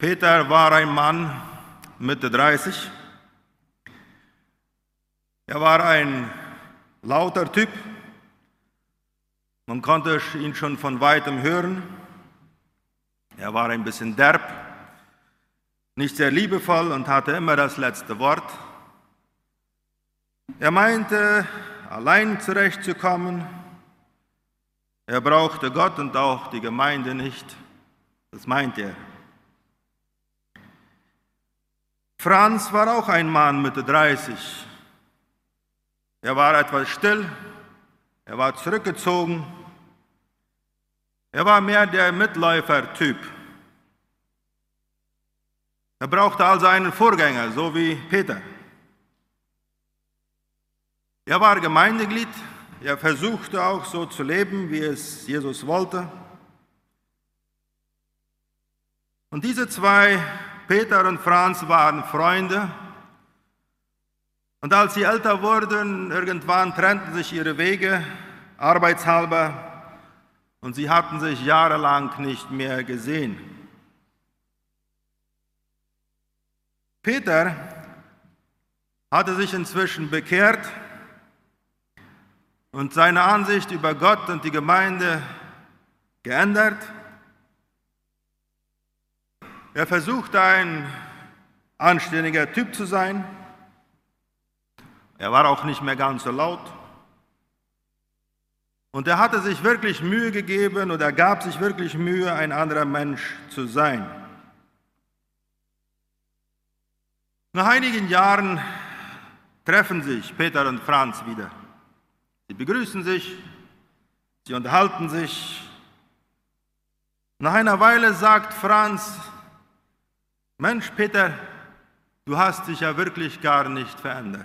Peter war ein Mann Mitte 30. Er war ein lauter Typ. Man konnte ihn schon von weitem hören. Er war ein bisschen derb, nicht sehr liebevoll und hatte immer das letzte Wort. Er meinte, allein zurechtzukommen. Er brauchte Gott und auch die Gemeinde nicht. Das meint er. Franz war auch ein Mann Mitte 30. Er war etwas still, er war zurückgezogen, er war mehr der Mitläufer-Typ. Er brauchte also einen Vorgänger, so wie Peter. Er war Gemeindeglied, er versuchte auch so zu leben, wie es Jesus wollte. Und diese zwei, Peter und Franz, waren Freunde. Und als sie älter wurden, irgendwann trennten sich ihre Wege, arbeitshalber, und sie hatten sich jahrelang nicht mehr gesehen. Peter hatte sich inzwischen bekehrt und seine Ansicht über Gott und die Gemeinde geändert. Er versuchte ein anständiger Typ zu sein. Er war auch nicht mehr ganz so laut. Und er hatte sich wirklich Mühe gegeben oder gab sich wirklich Mühe, ein anderer Mensch zu sein. Nach einigen Jahren treffen sich Peter und Franz wieder. Sie begrüßen sich, sie unterhalten sich. Nach einer Weile sagt Franz, Mensch Peter, du hast dich ja wirklich gar nicht verändert.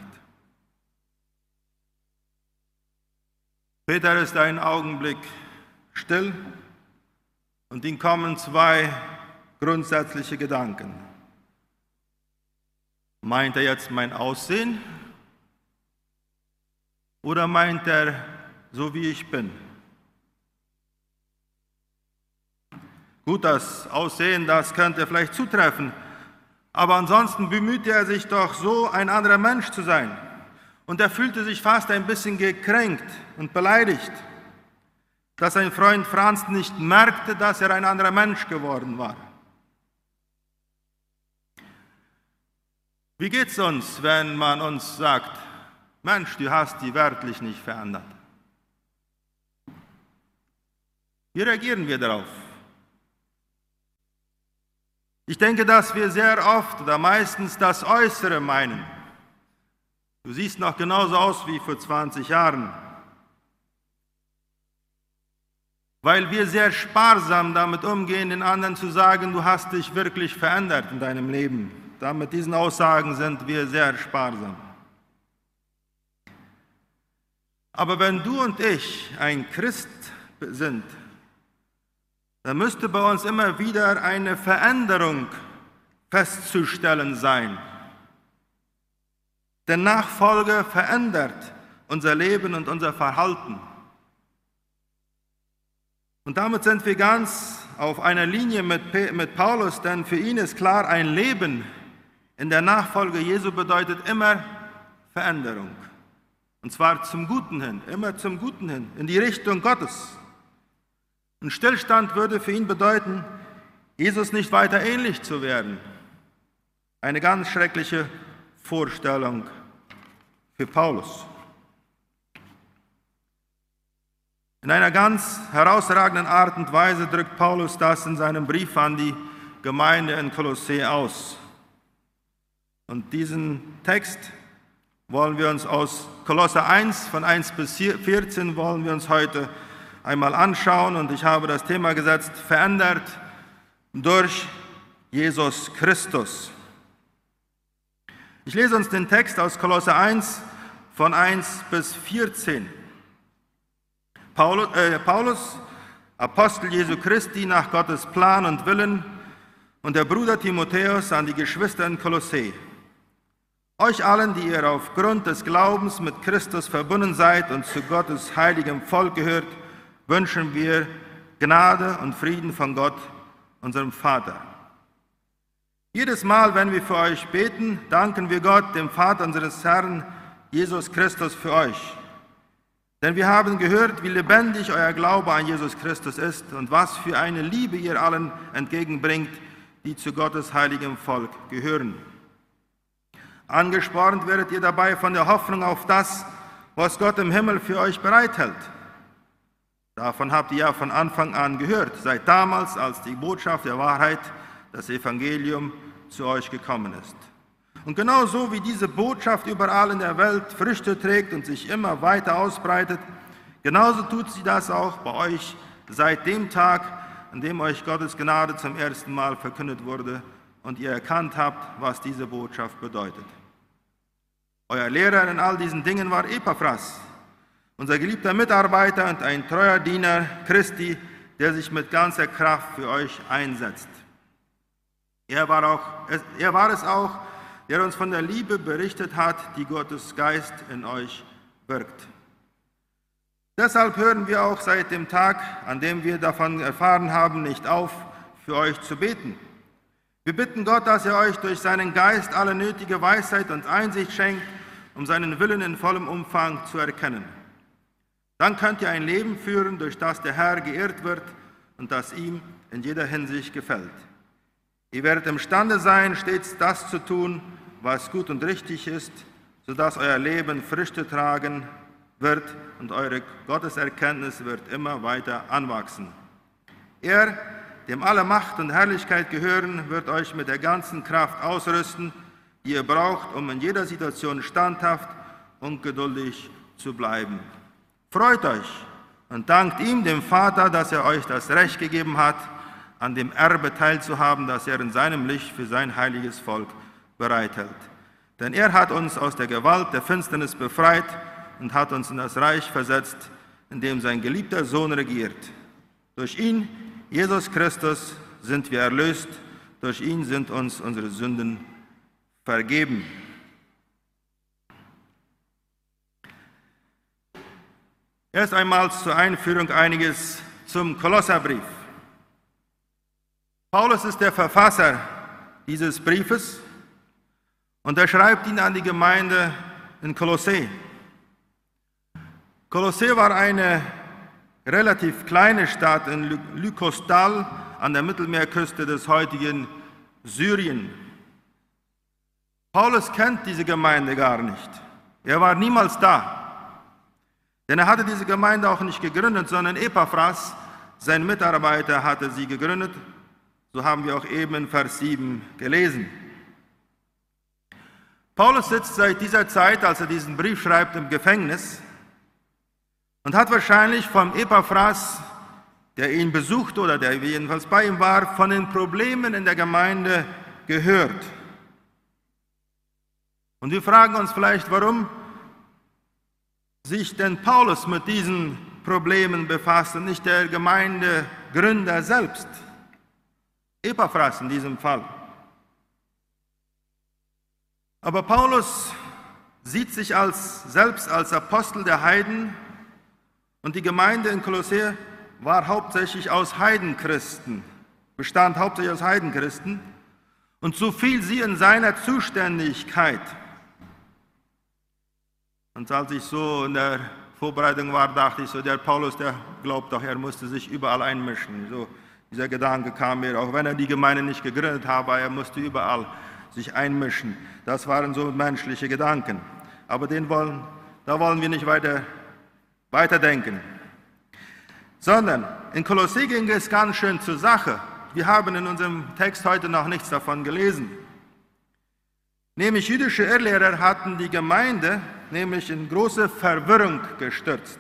Peter ist einen Augenblick still und ihm kommen zwei grundsätzliche Gedanken. Meint er jetzt mein Aussehen oder meint er, so wie ich bin? Gut, das Aussehen, das könnte vielleicht zutreffen, aber ansonsten bemühte er sich doch so, ein anderer Mensch zu sein. Und er fühlte sich fast ein bisschen gekränkt und beleidigt, dass sein Freund Franz nicht merkte, dass er ein anderer Mensch geworden war. Wie geht es uns, wenn man uns sagt, Mensch, du hast die wörtlich nicht verändert. Wie reagieren wir darauf? Ich denke, dass wir sehr oft oder meistens das Äußere meinen. Du siehst noch genauso aus wie vor 20 Jahren. Weil wir sehr sparsam damit umgehen, den anderen zu sagen, du hast dich wirklich verändert in deinem Leben. Da mit diesen Aussagen sind wir sehr sparsam. Aber wenn du und ich ein Christ sind, dann müsste bei uns immer wieder eine Veränderung festzustellen sein. Denn Nachfolge verändert unser Leben und unser Verhalten. Und damit sind wir ganz auf einer Linie mit, mit Paulus, denn für ihn ist klar, ein Leben in der Nachfolge Jesu bedeutet immer Veränderung. Und zwar zum Guten hin, immer zum Guten hin, in die Richtung Gottes. Ein Stillstand würde für ihn bedeuten, Jesus nicht weiter ähnlich zu werden. Eine ganz schreckliche Vorstellung für Paulus. In einer ganz herausragenden Art und Weise drückt Paulus das in seinem Brief an die Gemeinde in Kolossee aus. Und diesen Text wollen wir uns aus Kolosse 1 von 1 bis 14 wollen wir uns heute einmal anschauen und ich habe das Thema gesetzt, verändert durch Jesus Christus. Ich lese uns den Text aus Kolosse 1 von 1 bis 14. Paulus, äh, Paulus, Apostel Jesu Christi nach Gottes Plan und Willen und der Bruder Timotheus an die Geschwister in Kolossee. Euch allen, die ihr aufgrund des Glaubens mit Christus verbunden seid und zu Gottes heiligem Volk gehört, wünschen wir Gnade und Frieden von Gott, unserem Vater. Jedes Mal, wenn wir für euch beten, danken wir Gott, dem Vater unseres Herrn Jesus Christus, für euch. Denn wir haben gehört, wie lebendig euer Glaube an Jesus Christus ist und was für eine Liebe ihr allen entgegenbringt, die zu Gottes heiligem Volk gehören. Angespornt werdet ihr dabei von der Hoffnung auf das, was Gott im Himmel für euch bereithält. Davon habt ihr ja von Anfang an gehört, seit damals, als die Botschaft der Wahrheit, das Evangelium, zu euch gekommen ist. Und genauso wie diese Botschaft überall in der Welt Früchte trägt und sich immer weiter ausbreitet, genauso tut sie das auch bei euch seit dem Tag, an dem euch Gottes Gnade zum ersten Mal verkündet wurde und ihr erkannt habt, was diese Botschaft bedeutet. Euer Lehrer in all diesen Dingen war Epaphras, unser geliebter Mitarbeiter und ein treuer Diener Christi, der sich mit ganzer Kraft für euch einsetzt. Er war, auch, er war es auch, der uns von der Liebe berichtet hat, die Gottes Geist in euch wirkt. Deshalb hören wir auch seit dem Tag, an dem wir davon erfahren haben, nicht auf, für euch zu beten. Wir bitten Gott, dass er euch durch seinen Geist alle nötige Weisheit und Einsicht schenkt, um seinen Willen in vollem Umfang zu erkennen. Dann könnt ihr ein Leben führen, durch das der Herr geehrt wird und das ihm in jeder Hinsicht gefällt. Ihr werdet imstande sein, stets das zu tun, was gut und richtig ist, sodass euer Leben Früchte tragen wird und eure Gotteserkenntnis wird immer weiter anwachsen. Er, dem alle Macht und Herrlichkeit gehören, wird euch mit der ganzen Kraft ausrüsten, die ihr braucht, um in jeder Situation standhaft und geduldig zu bleiben. Freut euch und dankt ihm, dem Vater, dass er euch das Recht gegeben hat, an dem Erbe teilzuhaben, das er in seinem Licht für sein heiliges Volk bereithält. Denn er hat uns aus der Gewalt der Finsternis befreit und hat uns in das Reich versetzt, in dem sein geliebter Sohn regiert. Durch ihn Jesus Christus sind wir erlöst, durch ihn sind uns unsere Sünden vergeben. Erst einmal zur Einführung einiges zum Kolosserbrief. Paulus ist der Verfasser dieses Briefes und er schreibt ihn an die Gemeinde in Kolossee. Kolossee war eine relativ kleine Stadt in Lykostal an der Mittelmeerküste des heutigen Syrien. Paulus kennt diese Gemeinde gar nicht. Er war niemals da. Denn er hatte diese Gemeinde auch nicht gegründet, sondern Epaphras, sein Mitarbeiter, hatte sie gegründet. So haben wir auch eben in Vers 7 gelesen. Paulus sitzt seit dieser Zeit, als er diesen Brief schreibt, im Gefängnis und hat wahrscheinlich vom Epaphras, der ihn besucht oder der jedenfalls bei ihm war, von den Problemen in der Gemeinde gehört. Und wir fragen uns vielleicht, warum sich denn Paulus mit diesen Problemen befasst und nicht der Gemeindegründer selbst, Epaphras in diesem Fall. Aber Paulus sieht sich als, selbst als Apostel der Heiden und die Gemeinde in Kolossä war hauptsächlich aus Heidenchristen, bestand hauptsächlich aus Heidenchristen. Und so fiel sie in seiner Zuständigkeit. Und als ich so in der Vorbereitung war, dachte ich so, der Paulus, der glaubt doch, er musste sich überall einmischen. So, dieser Gedanke kam mir, auch wenn er die Gemeinde nicht gegründet habe, er musste überall sich einmischen. Das waren so menschliche Gedanken. Aber den wollen, da wollen wir nicht weiter weiterdenken. Sondern in Kolossee ging es ganz schön zur Sache. Wir haben in unserem Text heute noch nichts davon gelesen. Nämlich jüdische Irrlehrer hatten die Gemeinde nämlich in große Verwirrung gestürzt.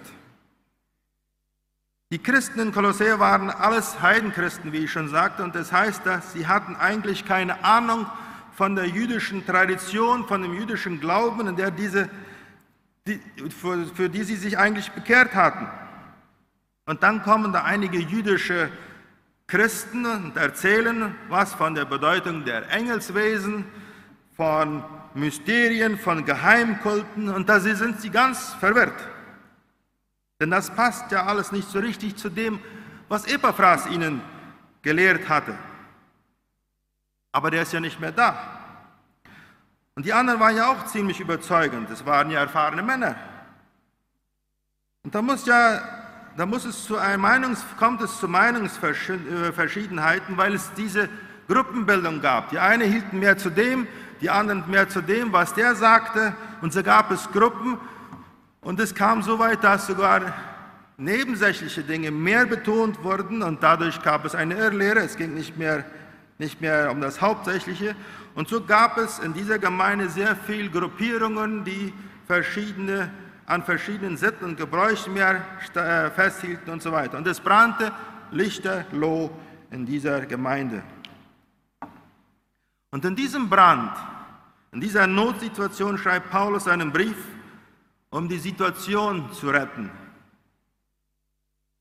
Die Christen in Kolossee waren alles Heidenchristen, wie ich schon sagte, und das heißt, dass sie hatten eigentlich keine Ahnung von der jüdischen Tradition, von dem jüdischen Glauben, in der diese die, für, für die sie sich eigentlich bekehrt hatten. Und dann kommen da einige jüdische Christen und erzählen was von der Bedeutung der Engelswesen, von Mysterien, von Geheimkulten und da sind sie ganz verwirrt. Denn das passt ja alles nicht so richtig zu dem, was Epaphras ihnen gelehrt hatte. aber der ist ja nicht mehr da. Und die anderen waren ja auch ziemlich überzeugend, es waren ja erfahrene Männer. Und da muss ja, da muss es zu einer Meinungs, kommt es zu Meinungsverschiedenheiten, weil es diese Gruppenbildung gab. Die einen hielten mehr zu dem, die anderen mehr zu dem, was der sagte. Und so gab es Gruppen. Und es kam so weit, dass sogar nebensächliche Dinge mehr betont wurden und dadurch gab es eine Irrlehre. Es ging nicht mehr, nicht mehr um das Hauptsächliche. Und so gab es in dieser Gemeinde sehr viele Gruppierungen, die verschiedene an verschiedenen Sitten und Gebräuchen mehr äh, festhielten und so weiter. Und es brannte lichterloh in dieser Gemeinde. Und in diesem Brand, in dieser Notsituation schreibt Paulus einen Brief, um die Situation zu retten.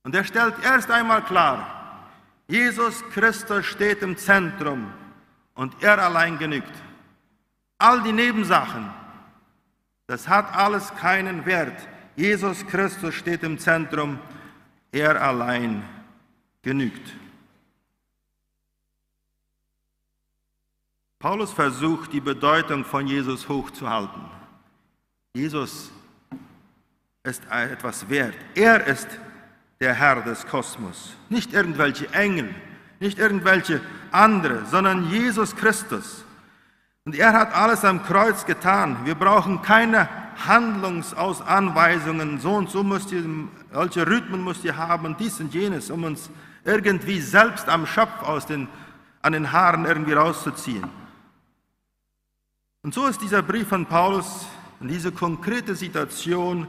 Und er stellt erst einmal klar, Jesus Christus steht im Zentrum und er allein genügt. All die Nebensachen, das hat alles keinen Wert. Jesus Christus steht im Zentrum, er allein genügt. Paulus versucht, die Bedeutung von Jesus hochzuhalten. Jesus ist etwas wert. Er ist der Herr des Kosmos. Nicht irgendwelche Engel, nicht irgendwelche andere, sondern Jesus Christus. Und er hat alles am Kreuz getan. Wir brauchen keine Handlungsanweisungen, so und so müsst ihr, welche Rhythmen müsst ihr haben, dies und jenes, um uns irgendwie selbst am Schopf aus den, an den Haaren irgendwie rauszuziehen. Und so ist dieser Brief von Paulus in diese konkrete Situation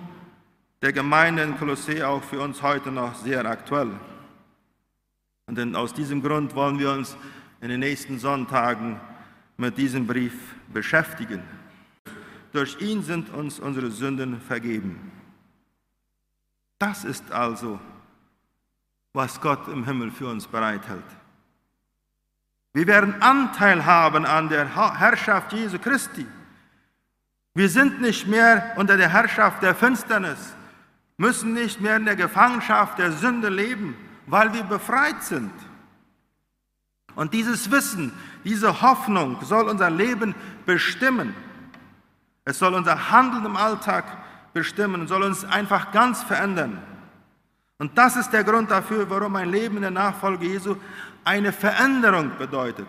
der Gemeinde in Kolossee auch für uns heute noch sehr aktuell. Und denn aus diesem Grund wollen wir uns in den nächsten Sonntagen mit diesem Brief beschäftigen. Durch ihn sind uns unsere Sünden vergeben. Das ist also, was Gott im Himmel für uns bereithält. Wir werden Anteil haben an der Herrschaft Jesu Christi. Wir sind nicht mehr unter der Herrschaft der Finsternis, müssen nicht mehr in der Gefangenschaft der Sünde leben, weil wir befreit sind. Und dieses Wissen, diese Hoffnung soll unser Leben bestimmen. Es soll unser Handeln im Alltag bestimmen soll uns einfach ganz verändern. Und das ist der Grund dafür, warum ein Leben in der Nachfolge Jesu eine Veränderung bedeutet.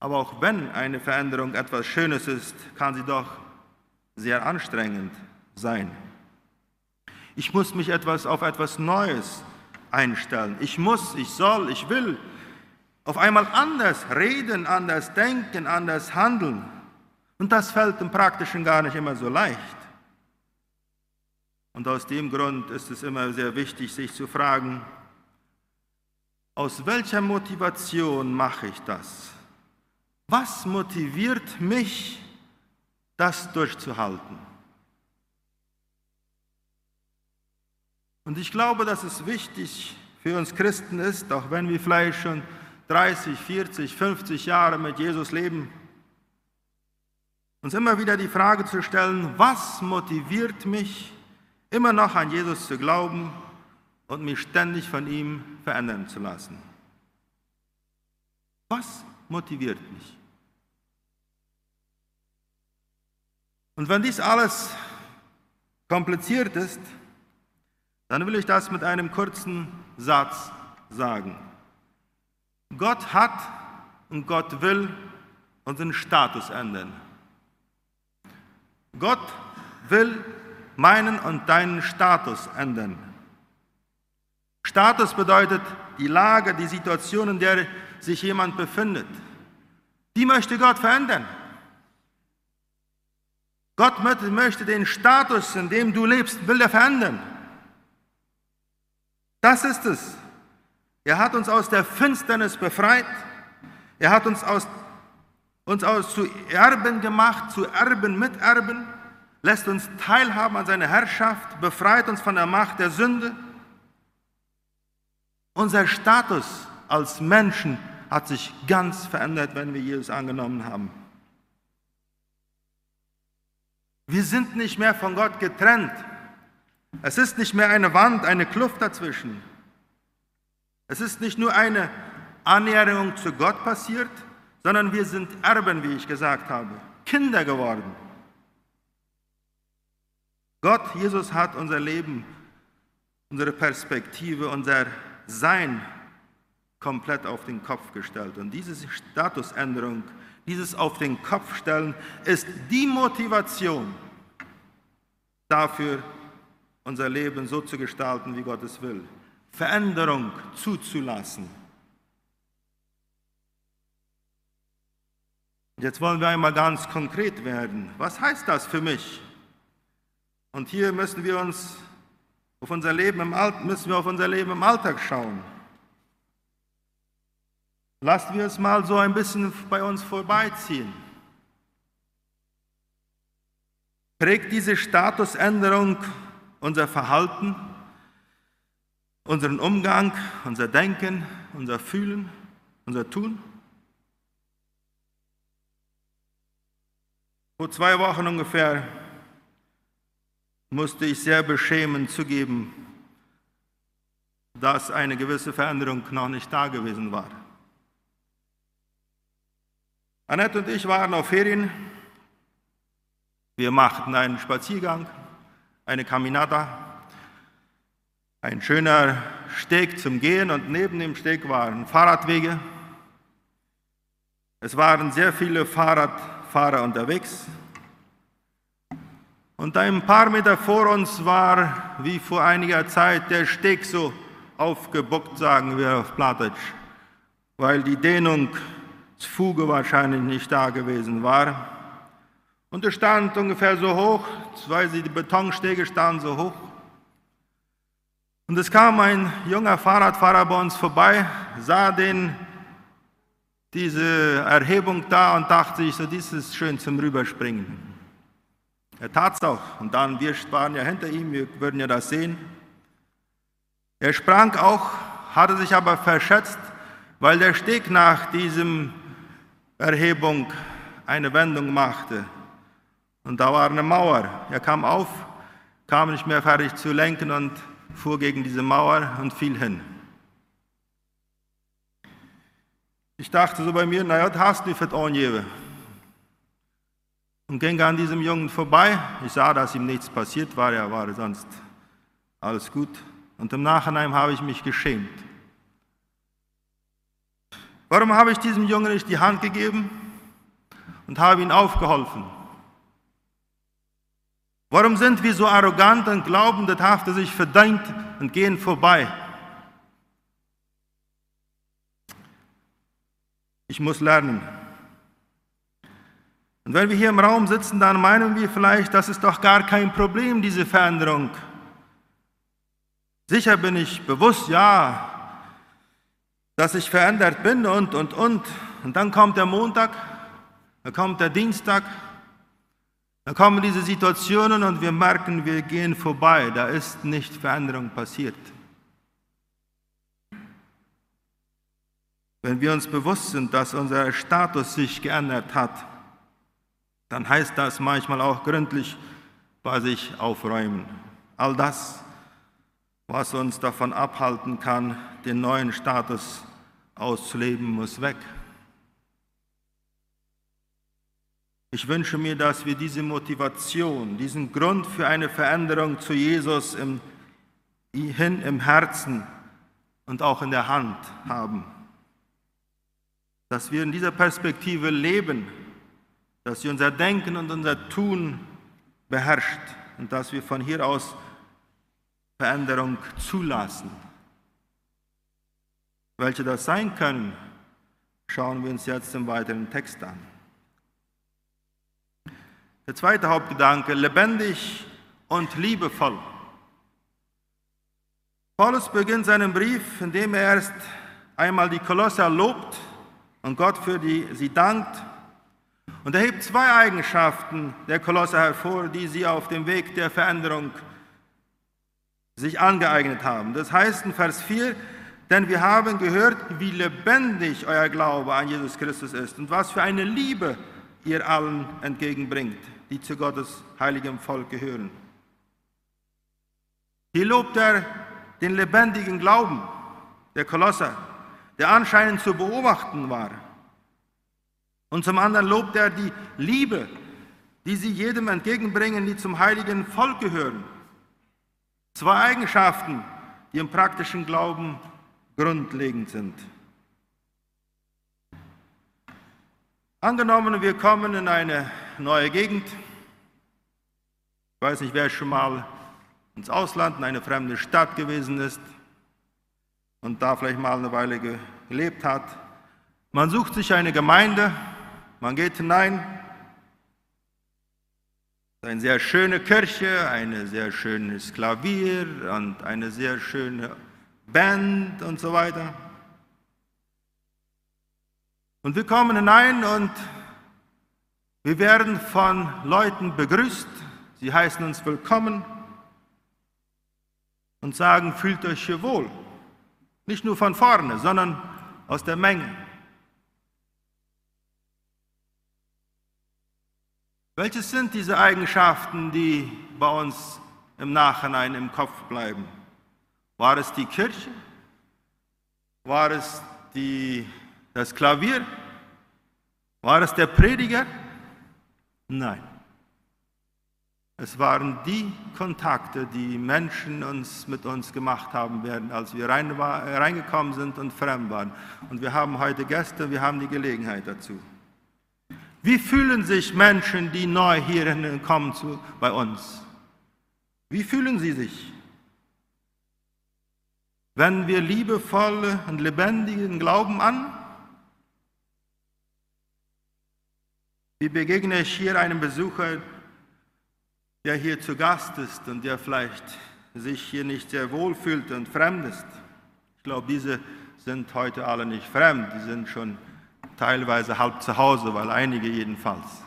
Aber auch wenn eine Veränderung etwas Schönes ist, kann sie doch sehr anstrengend sein. Ich muss mich etwas auf etwas Neues einstellen. Ich muss, ich soll, ich will auf einmal anders reden, anders denken, anders handeln. Und das fällt im Praktischen gar nicht immer so leicht. Und aus dem Grund ist es immer sehr wichtig, sich zu fragen, aus welcher Motivation mache ich das? Was motiviert mich, das durchzuhalten? Und ich glaube, dass es wichtig für uns Christen ist, auch wenn wir vielleicht schon 30, 40, 50 Jahre mit Jesus leben, uns immer wieder die Frage zu stellen, was motiviert mich, immer noch an Jesus zu glauben und mich ständig von ihm verändern zu lassen? Was motiviert mich? Und wenn dies alles kompliziert ist, dann will ich das mit einem kurzen Satz sagen. Gott hat und Gott will unseren Status ändern. Gott will meinen und deinen Status ändern. Status bedeutet die Lage, die Situation, in der sich jemand befindet. Die möchte Gott verändern. Gott möchte den Status, in dem du lebst, will er verändern. Das ist es. Er hat uns aus der Finsternis befreit. Er hat uns aus, uns aus zu Erben gemacht, zu Erben, Miterben, lässt uns teilhaben an seiner Herrschaft, befreit uns von der Macht der Sünde. Unser Status als Menschen hat sich ganz verändert, wenn wir Jesus angenommen haben. Wir sind nicht mehr von Gott getrennt. Es ist nicht mehr eine Wand, eine Kluft dazwischen. Es ist nicht nur eine Annäherung zu Gott passiert, sondern wir sind Erben, wie ich gesagt habe, Kinder geworden. Gott, Jesus hat unser Leben, unsere Perspektive, unser Sein komplett auf den Kopf gestellt. Und diese Statusänderung, dieses auf den Kopf stellen, ist die Motivation dafür, unser Leben so zu gestalten, wie Gott es will. Veränderung zuzulassen. Jetzt wollen wir einmal ganz konkret werden. Was heißt das für mich? Und hier müssen wir uns auf unser Leben im Alltag, müssen wir auf unser Leben im Alltag schauen. Lasst wir es mal so ein bisschen bei uns vorbeiziehen. Prägt diese Statusänderung unser Verhalten, unseren Umgang, unser Denken, unser Fühlen, unser Tun? Vor zwei Wochen ungefähr musste ich sehr beschämend zugeben, dass eine gewisse Veränderung noch nicht da gewesen war. Annette und ich waren auf Ferien. Wir machten einen Spaziergang, eine Caminata, ein schöner Steg zum Gehen und neben dem Steg waren Fahrradwege. Es waren sehr viele Fahrradfahrer unterwegs. Und ein paar Meter vor uns war, wie vor einiger Zeit, der Steg so aufgebuckt, sagen wir auf Plattdeutsch, weil die Dehnung Fuge wahrscheinlich nicht da gewesen war. Und es stand ungefähr so hoch, weil die Betonstege standen so hoch. Und es kam ein junger Fahrradfahrer bei uns vorbei, sah den, diese Erhebung da und dachte sich, so, dies ist schön zum Rüberspringen. Er tat es auch. Und dann, wir waren ja hinter ihm, wir würden ja das sehen. Er sprang auch, hatte sich aber verschätzt, weil der Steg nach diesem Erhebung eine Wendung machte. Und da war eine Mauer. Er kam auf, kam nicht mehr fertig zu lenken und fuhr gegen diese Mauer und fiel hin. Ich dachte so bei mir, naja, das hast du für Onjewe. Und ging an diesem Jungen vorbei. Ich sah, dass ihm nichts passiert war, er war sonst alles gut. Und im Nachhinein habe ich mich geschämt. Warum habe ich diesem Jungen nicht die Hand gegeben und habe ihm aufgeholfen? Warum sind wir so arrogant und glauben, das hafte sich verdient und gehen vorbei? Ich muss lernen. Und wenn wir hier im Raum sitzen, dann meinen wir vielleicht, das ist doch gar kein Problem, diese Veränderung. Sicher bin ich bewusst, ja, dass ich verändert bin und, und, und. Und dann kommt der Montag, dann kommt der Dienstag, dann kommen diese Situationen und wir merken, wir gehen vorbei. Da ist nicht Veränderung passiert. Wenn wir uns bewusst sind, dass unser Status sich geändert hat, dann heißt das manchmal auch gründlich bei sich aufräumen. All das was uns davon abhalten kann, den neuen Status auszuleben, muss weg. Ich wünsche mir, dass wir diese Motivation, diesen Grund für eine Veränderung zu Jesus im, hin im Herzen und auch in der Hand haben. Dass wir in dieser Perspektive leben, dass sie unser Denken und unser Tun beherrscht und dass wir von hier aus Veränderung zulassen. Welche das sein können, schauen wir uns jetzt im weiteren Text an. Der zweite Hauptgedanke, lebendig und liebevoll. Paulus beginnt seinen Brief, indem er erst einmal die Kolosser lobt und Gott für die, sie dankt. Und er hebt zwei Eigenschaften der Kolosser hervor, die sie auf dem Weg der Veränderung sich angeeignet haben. Das heißt in Vers 4, denn wir haben gehört, wie lebendig euer Glaube an Jesus Christus ist und was für eine Liebe ihr allen entgegenbringt, die zu Gottes heiligem Volk gehören. Hier lobt er den lebendigen Glauben der Kolosser, der anscheinend zu beobachten war. Und zum anderen lobt er die Liebe, die sie jedem entgegenbringen, die zum heiligen Volk gehören. Zwei Eigenschaften, die im praktischen Glauben grundlegend sind. Angenommen, wir kommen in eine neue Gegend. Ich weiß nicht, wer schon mal ins Ausland, in eine fremde Stadt gewesen ist und da vielleicht mal eine Weile gelebt hat. Man sucht sich eine Gemeinde, man geht hinein, eine sehr schöne Kirche, ein sehr schönes Klavier und eine sehr schöne Band und so weiter. Und wir kommen hinein und wir werden von Leuten begrüßt. Sie heißen uns willkommen und sagen, fühlt euch hier wohl. Nicht nur von vorne, sondern aus der Menge. Welches sind diese Eigenschaften, die bei uns im Nachhinein im Kopf bleiben? War es die Kirche? War es die das Klavier? War es der Prediger? Nein. Es waren die Kontakte, die Menschen uns mit uns gemacht haben werden, als wir rein war, reingekommen sind und fremd waren. Und wir haben heute Gäste, wir haben die Gelegenheit dazu. Wie fühlen sich Menschen, die neu hierhin kommen zu, bei uns? Wie fühlen sie sich? Wenn wir liebevolle und lebendigen Glauben an? Wie begegne ich hier einem Besucher, der hier zu Gast ist und der vielleicht sich hier nicht sehr wohl fühlt und fremd ist? Ich glaube, diese sind heute alle nicht fremd, die sind schon teilweise halb zu Hause, weil einige jedenfalls.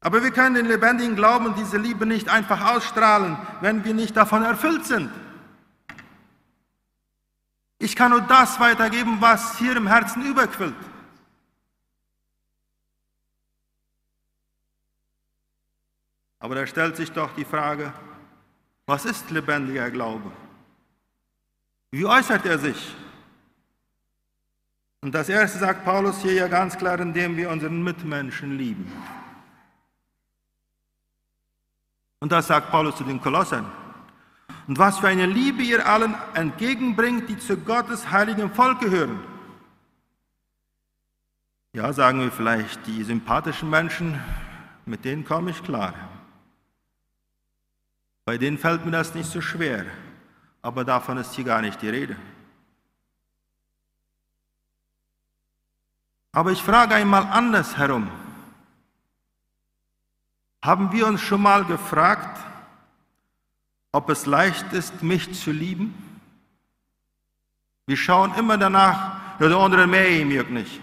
Aber wir können den lebendigen Glauben diese Liebe nicht einfach ausstrahlen, wenn wir nicht davon erfüllt sind. Ich kann nur das weitergeben, was hier im Herzen überquillt. Aber da stellt sich doch die Frage, was ist lebendiger Glaube? Wie äußert er sich? Und das erste sagt Paulus hier ja ganz klar, indem wir unseren Mitmenschen lieben. Und das sagt Paulus zu den Kolossern. Und was für eine Liebe ihr allen entgegenbringt, die zu Gottes heiligen Volk gehören. Ja, sagen wir vielleicht, die sympathischen Menschen, mit denen komme ich klar. Bei denen fällt mir das nicht so schwer, aber davon ist hier gar nicht die Rede. Aber ich frage einmal andersherum. Haben wir uns schon mal gefragt, ob es leicht ist, mich zu lieben? Wir schauen immer danach, ja, der andere mehr mir nicht.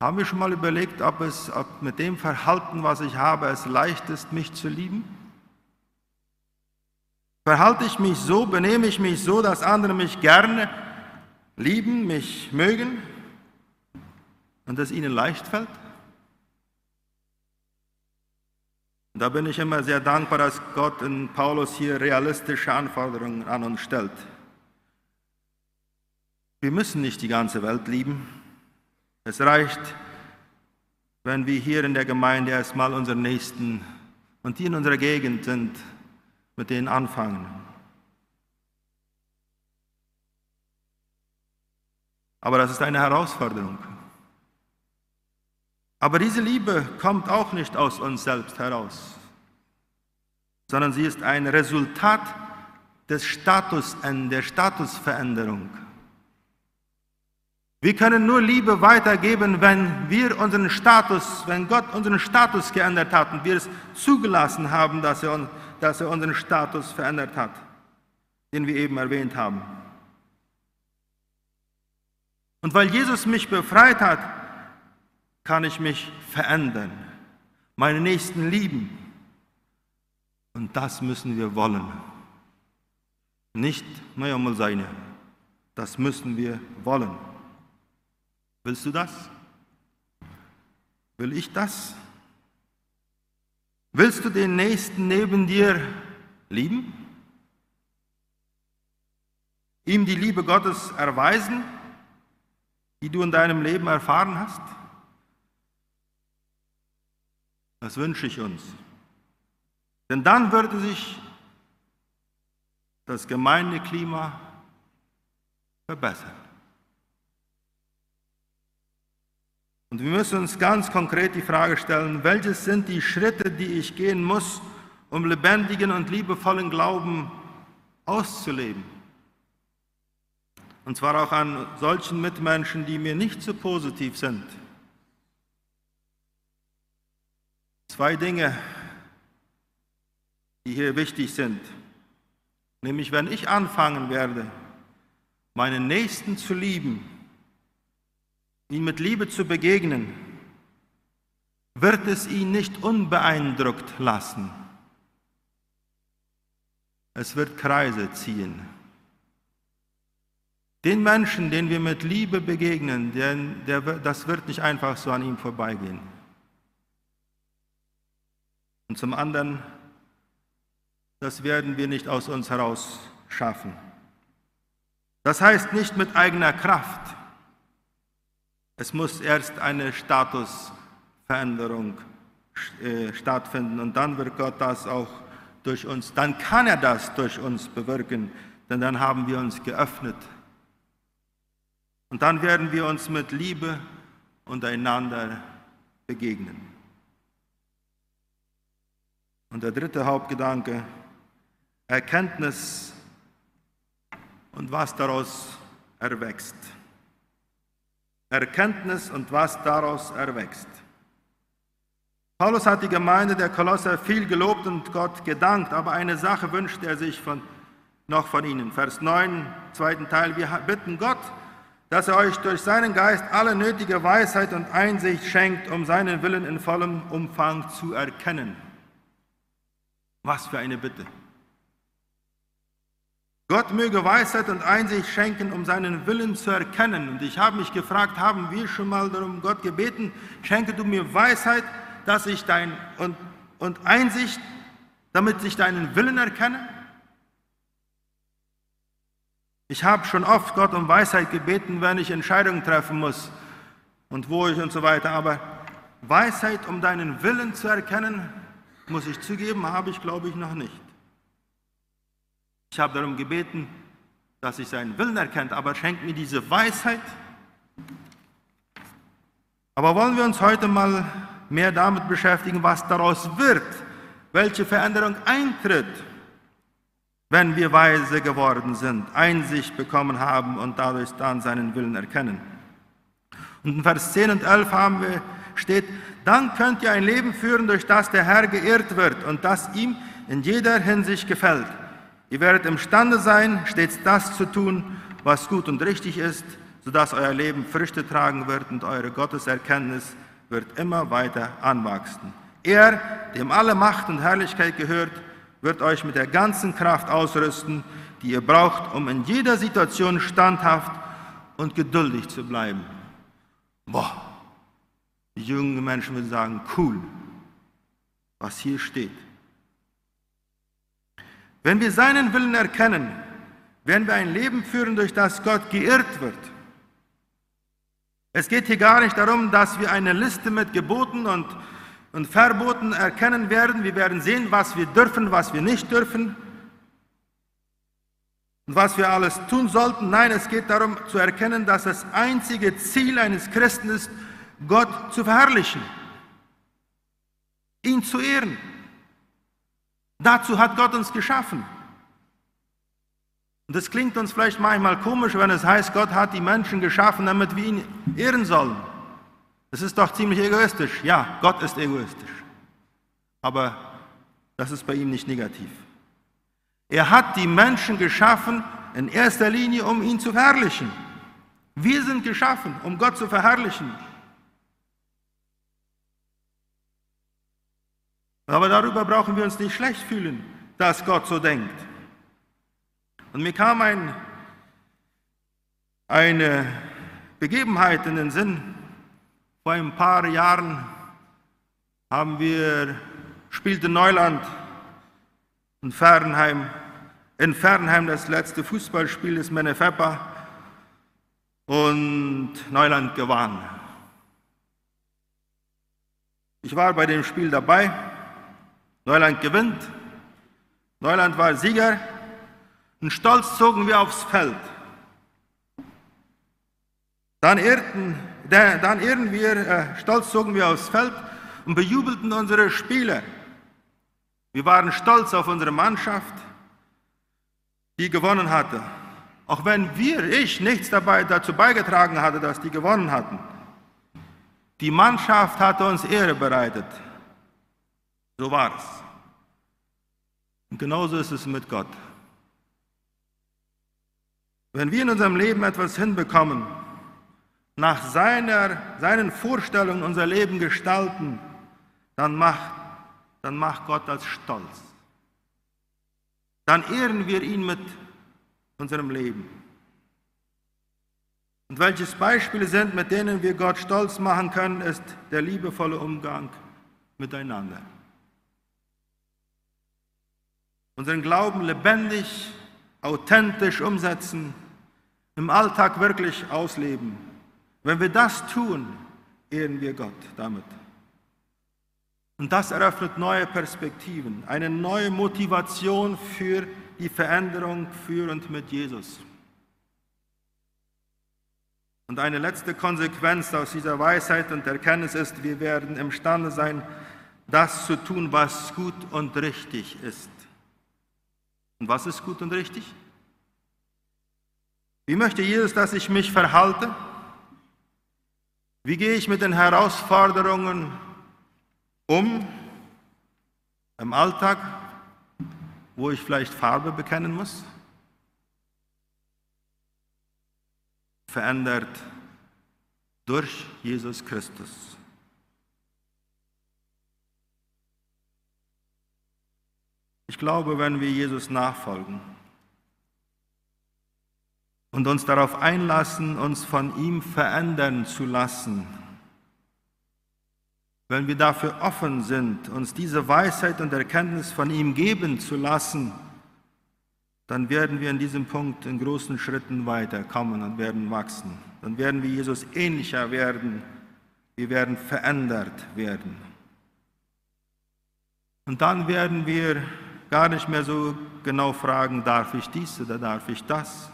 Haben wir schon mal überlegt, ob es ob mit dem Verhalten, was ich habe, es leicht ist, mich zu lieben? Verhalte ich mich so, benehme ich mich so, dass andere mich gerne lieben, mich mögen und es ihnen leicht fällt? Da bin ich immer sehr dankbar, dass Gott in Paulus hier realistische Anforderungen an uns stellt. Wir müssen nicht die ganze Welt lieben. Es reicht, wenn wir hier in der Gemeinde erstmal unseren Nächsten und die in unserer Gegend sind, mit denen anfangen. Aber das ist eine Herausforderung. Aber diese Liebe kommt auch nicht aus uns selbst heraus, sondern sie ist ein Resultat des Status, der Statusveränderung. Wir können nur Liebe weitergeben, wenn wir unseren Status, wenn Gott unseren Status geändert hat und wir es zugelassen haben, dass er, dass er unseren Status verändert hat, den wir eben erwähnt haben. Und weil Jesus mich befreit hat, kann ich mich verändern, meine Nächsten lieben. Und das müssen wir wollen. Nicht mal seine. Das müssen wir wollen. Willst du das? Will ich das? Willst du den Nächsten neben dir lieben? ihm die Liebe Gottes erweisen, die du in deinem Leben erfahren hast? Das wünsche ich uns. Denn dann würde sich das Gemeindeklima verbessern. Und wir müssen uns ganz konkret die Frage stellen, welches sind die Schritte, die ich gehen muss, um lebendigen und liebevollen Glauben auszuleben? Und zwar auch an solchen Mitmenschen, die mir nicht so positiv sind. Zwei Dinge, die hier wichtig sind. Nämlich, wenn ich anfangen werde, meinen Nächsten zu lieben, ihm mit Liebe zu begegnen, wird es ihn nicht unbeeindruckt lassen. Es wird Kreise ziehen. Den Menschen, den wir mit Liebe begegnen, der, der, das wird nicht einfach so an ihm vorbeigehen. Und zum anderen, das werden wir nicht aus uns heraus schaffen. Das heißt nicht mit eigener Kraft. Es muss erst eine Statusveränderung äh, stattfinden und dann wird Gott das auch durch uns, dann kann er das durch uns bewirken, denn dann haben wir uns geöffnet. Und dann werden wir uns mit Liebe untereinander begegnen. Und der dritte Hauptgedanke, Erkenntnis und was daraus erwächst. Erkenntnis und was daraus erwächst. Paulus hat die Gemeinde der Kolosser viel gelobt und Gott gedankt, aber eine Sache wünscht er sich von, noch von ihnen. Vers 9, zweiten Teil, wir bitten Gott, dass er euch durch seinen Geist alle nötige Weisheit und Einsicht schenkt, um seinen Willen in vollem Umfang zu erkennen. Was für eine Bitte. Gott möge Weisheit und Einsicht schenken, um seinen Willen zu erkennen. Und ich habe mich gefragt, haben wir schon mal darum Gott gebeten, schenke du mir Weisheit, dass ich dein und, und Einsicht, damit ich deinen Willen erkenne? Ich habe schon oft Gott um Weisheit gebeten, wenn ich Entscheidungen treffen muss und wo ich und so weiter. Aber Weisheit, um deinen Willen zu erkennen, muss ich zugeben, habe ich, glaube ich, noch nicht. Ich habe darum gebeten, dass ich seinen Willen erkennt, aber schenkt mir diese Weisheit. Aber wollen wir uns heute mal mehr damit beschäftigen, was daraus wird, welche Veränderung eintritt, wenn wir weise geworden sind, Einsicht bekommen haben und dadurch dann seinen Willen erkennen. Und in Vers 10 und 11 haben wir, steht, dann könnt ihr ein Leben führen, durch das der Herr geehrt wird und das ihm in jeder Hinsicht gefällt. Ihr werdet imstande sein, stets das zu tun, was gut und richtig ist, sodass euer Leben Früchte tragen wird und eure Gotteserkenntnis wird immer weiter anwachsen. Er, dem alle Macht und Herrlichkeit gehört, wird euch mit der ganzen Kraft ausrüsten, die ihr braucht, um in jeder Situation standhaft und geduldig zu bleiben. Boah, die jungen Menschen würden sagen, cool, was hier steht. Wenn wir seinen Willen erkennen, werden wir ein Leben führen, durch das Gott geirrt wird. Es geht hier gar nicht darum, dass wir eine Liste mit Geboten und, und Verboten erkennen werden. Wir werden sehen, was wir dürfen, was wir nicht dürfen und was wir alles tun sollten. Nein, es geht darum zu erkennen, dass das einzige Ziel eines Christen ist, Gott zu verherrlichen, ihn zu ehren. Dazu hat Gott uns geschaffen. Und das klingt uns vielleicht manchmal komisch, wenn es heißt, Gott hat die Menschen geschaffen, damit wir ihn ehren sollen. Das ist doch ziemlich egoistisch. Ja, Gott ist egoistisch. Aber das ist bei ihm nicht negativ. Er hat die Menschen geschaffen in erster Linie, um ihn zu verherrlichen. Wir sind geschaffen, um Gott zu verherrlichen. Aber darüber brauchen wir uns nicht schlecht fühlen, dass Gott so denkt. Und mir kam ein, eine Begebenheit in den Sinn. Vor ein paar Jahren haben wir, spielte Neuland und Fernheim in Fernheim das letzte Fußballspiel des Menefeppa und Neuland gewann. Ich war bei dem Spiel dabei. Neuland gewinnt. Neuland war Sieger. Und stolz zogen wir aufs Feld. Dann ehrten, dann ehren wir, äh, stolz zogen wir aufs Feld und bejubelten unsere Spieler. Wir waren stolz auf unsere Mannschaft, die gewonnen hatte. Auch wenn wir, ich, nichts dabei dazu beigetragen hatte, dass die gewonnen hatten. Die Mannschaft hatte uns Ehre bereitet. So war es. Und genauso ist es mit Gott. Wenn wir in unserem Leben etwas hinbekommen, nach seiner, seinen Vorstellungen unser Leben gestalten, dann macht, dann macht Gott das stolz. Dann ehren wir ihn mit unserem Leben. Und welches Beispiele sind, mit denen wir Gott stolz machen können, ist der liebevolle Umgang miteinander. Unseren Glauben lebendig, authentisch umsetzen, im Alltag wirklich ausleben. Wenn wir das tun, ehren wir Gott damit. Und das eröffnet neue Perspektiven, eine neue Motivation für die Veränderung für und mit Jesus. Und eine letzte Konsequenz aus dieser Weisheit und Erkenntnis ist, wir werden imstande sein, das zu tun, was gut und richtig ist. Und was ist gut und richtig? Wie möchte Jesus, dass ich mich verhalte? Wie gehe ich mit den Herausforderungen um im Alltag, wo ich vielleicht Farbe bekennen muss? Verändert durch Jesus Christus. Ich glaube, wenn wir Jesus nachfolgen und uns darauf einlassen, uns von ihm verändern zu lassen, wenn wir dafür offen sind, uns diese Weisheit und Erkenntnis von ihm geben zu lassen, dann werden wir in diesem Punkt in großen Schritten weiterkommen und werden wachsen. Dann werden wir Jesus ähnlicher werden. Wir werden verändert werden. Und dann werden wir gar nicht mehr so genau fragen, darf ich dies oder darf ich das?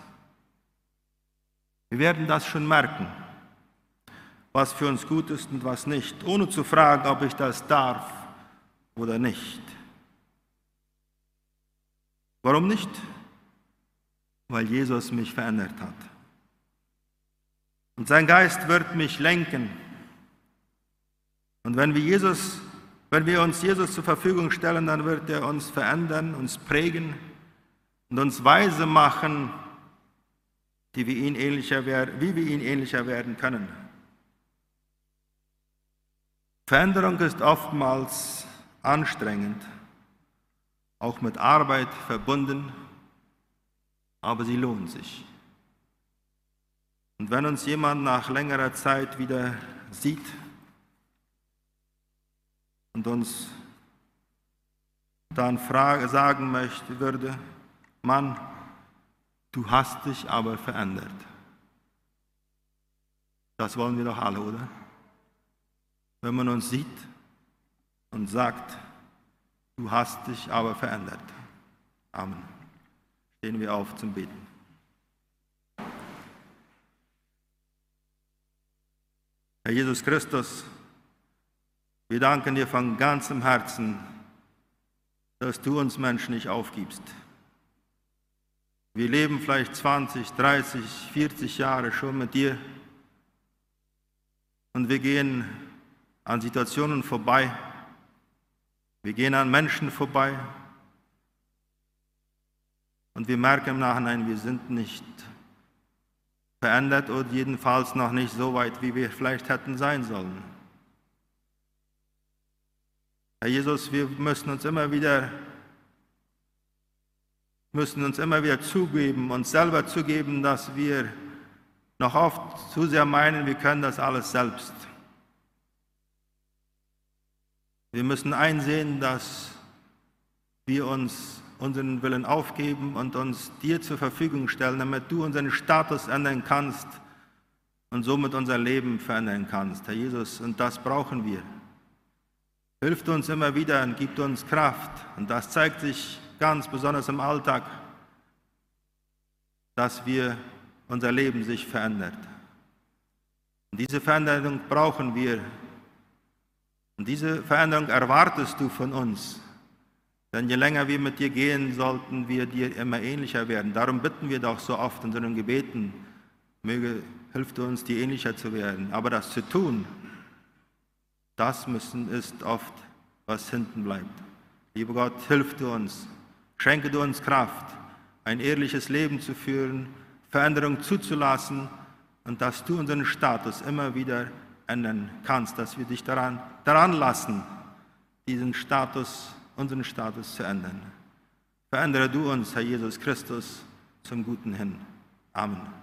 Wir werden das schon merken was für uns gut ist und was nicht, ohne zu fragen, ob ich das darf oder nicht. Warum nicht? Weil Jesus mich verändert hat. Und sein Geist wird mich lenken. Und wenn wir, Jesus, wenn wir uns Jesus zur Verfügung stellen, dann wird er uns verändern, uns prägen und uns weise machen, die wir ihn ähnlicher, wie wir ihn ähnlicher werden können. Veränderung ist oftmals anstrengend, auch mit Arbeit verbunden, aber sie lohnt sich. Und wenn uns jemand nach längerer Zeit wieder sieht und uns dann sagen möchte, würde, Mann, du hast dich aber verändert. Das wollen wir doch alle, oder? wenn man uns sieht und sagt, du hast dich aber verändert. Amen. Stehen wir auf zum Beten. Herr Jesus Christus, wir danken dir von ganzem Herzen, dass du uns Menschen nicht aufgibst. Wir leben vielleicht 20, 30, 40 Jahre schon mit dir und wir gehen an Situationen vorbei. Wir gehen an Menschen vorbei. Und wir merken im Nachhinein, wir sind nicht verändert oder jedenfalls noch nicht so weit, wie wir vielleicht hätten sein sollen. Herr Jesus, wir müssen uns immer wieder müssen uns immer wieder zugeben, uns selber zugeben, dass wir noch oft zu sehr meinen, wir können das alles selbst. Wir müssen einsehen, dass wir uns unseren Willen aufgeben und uns dir zur Verfügung stellen, damit du unseren Status ändern kannst und somit unser Leben verändern kannst, Herr Jesus. Und das brauchen wir. Hilft uns immer wieder und gibt uns Kraft. Und das zeigt sich ganz besonders im Alltag, dass wir unser Leben sich verändert. Und diese Veränderung brauchen wir. Und diese Veränderung erwartest du von uns. Denn je länger wir mit dir gehen, sollten wir dir immer ähnlicher werden. Darum bitten wir doch so oft in unseren Gebeten, möge, hilft uns, dir ähnlicher zu werden. Aber das zu tun, das müssen ist oft, was hinten bleibt. Lieber Gott, hilf du uns, schenke du uns Kraft, ein ehrliches Leben zu führen, Veränderung zuzulassen und dass du unseren Status immer wieder ändern kannst, dass wir dich daran, daran lassen, diesen Status unseren Status zu ändern. Verändere du uns, Herr Jesus Christus, zum Guten hin. Amen.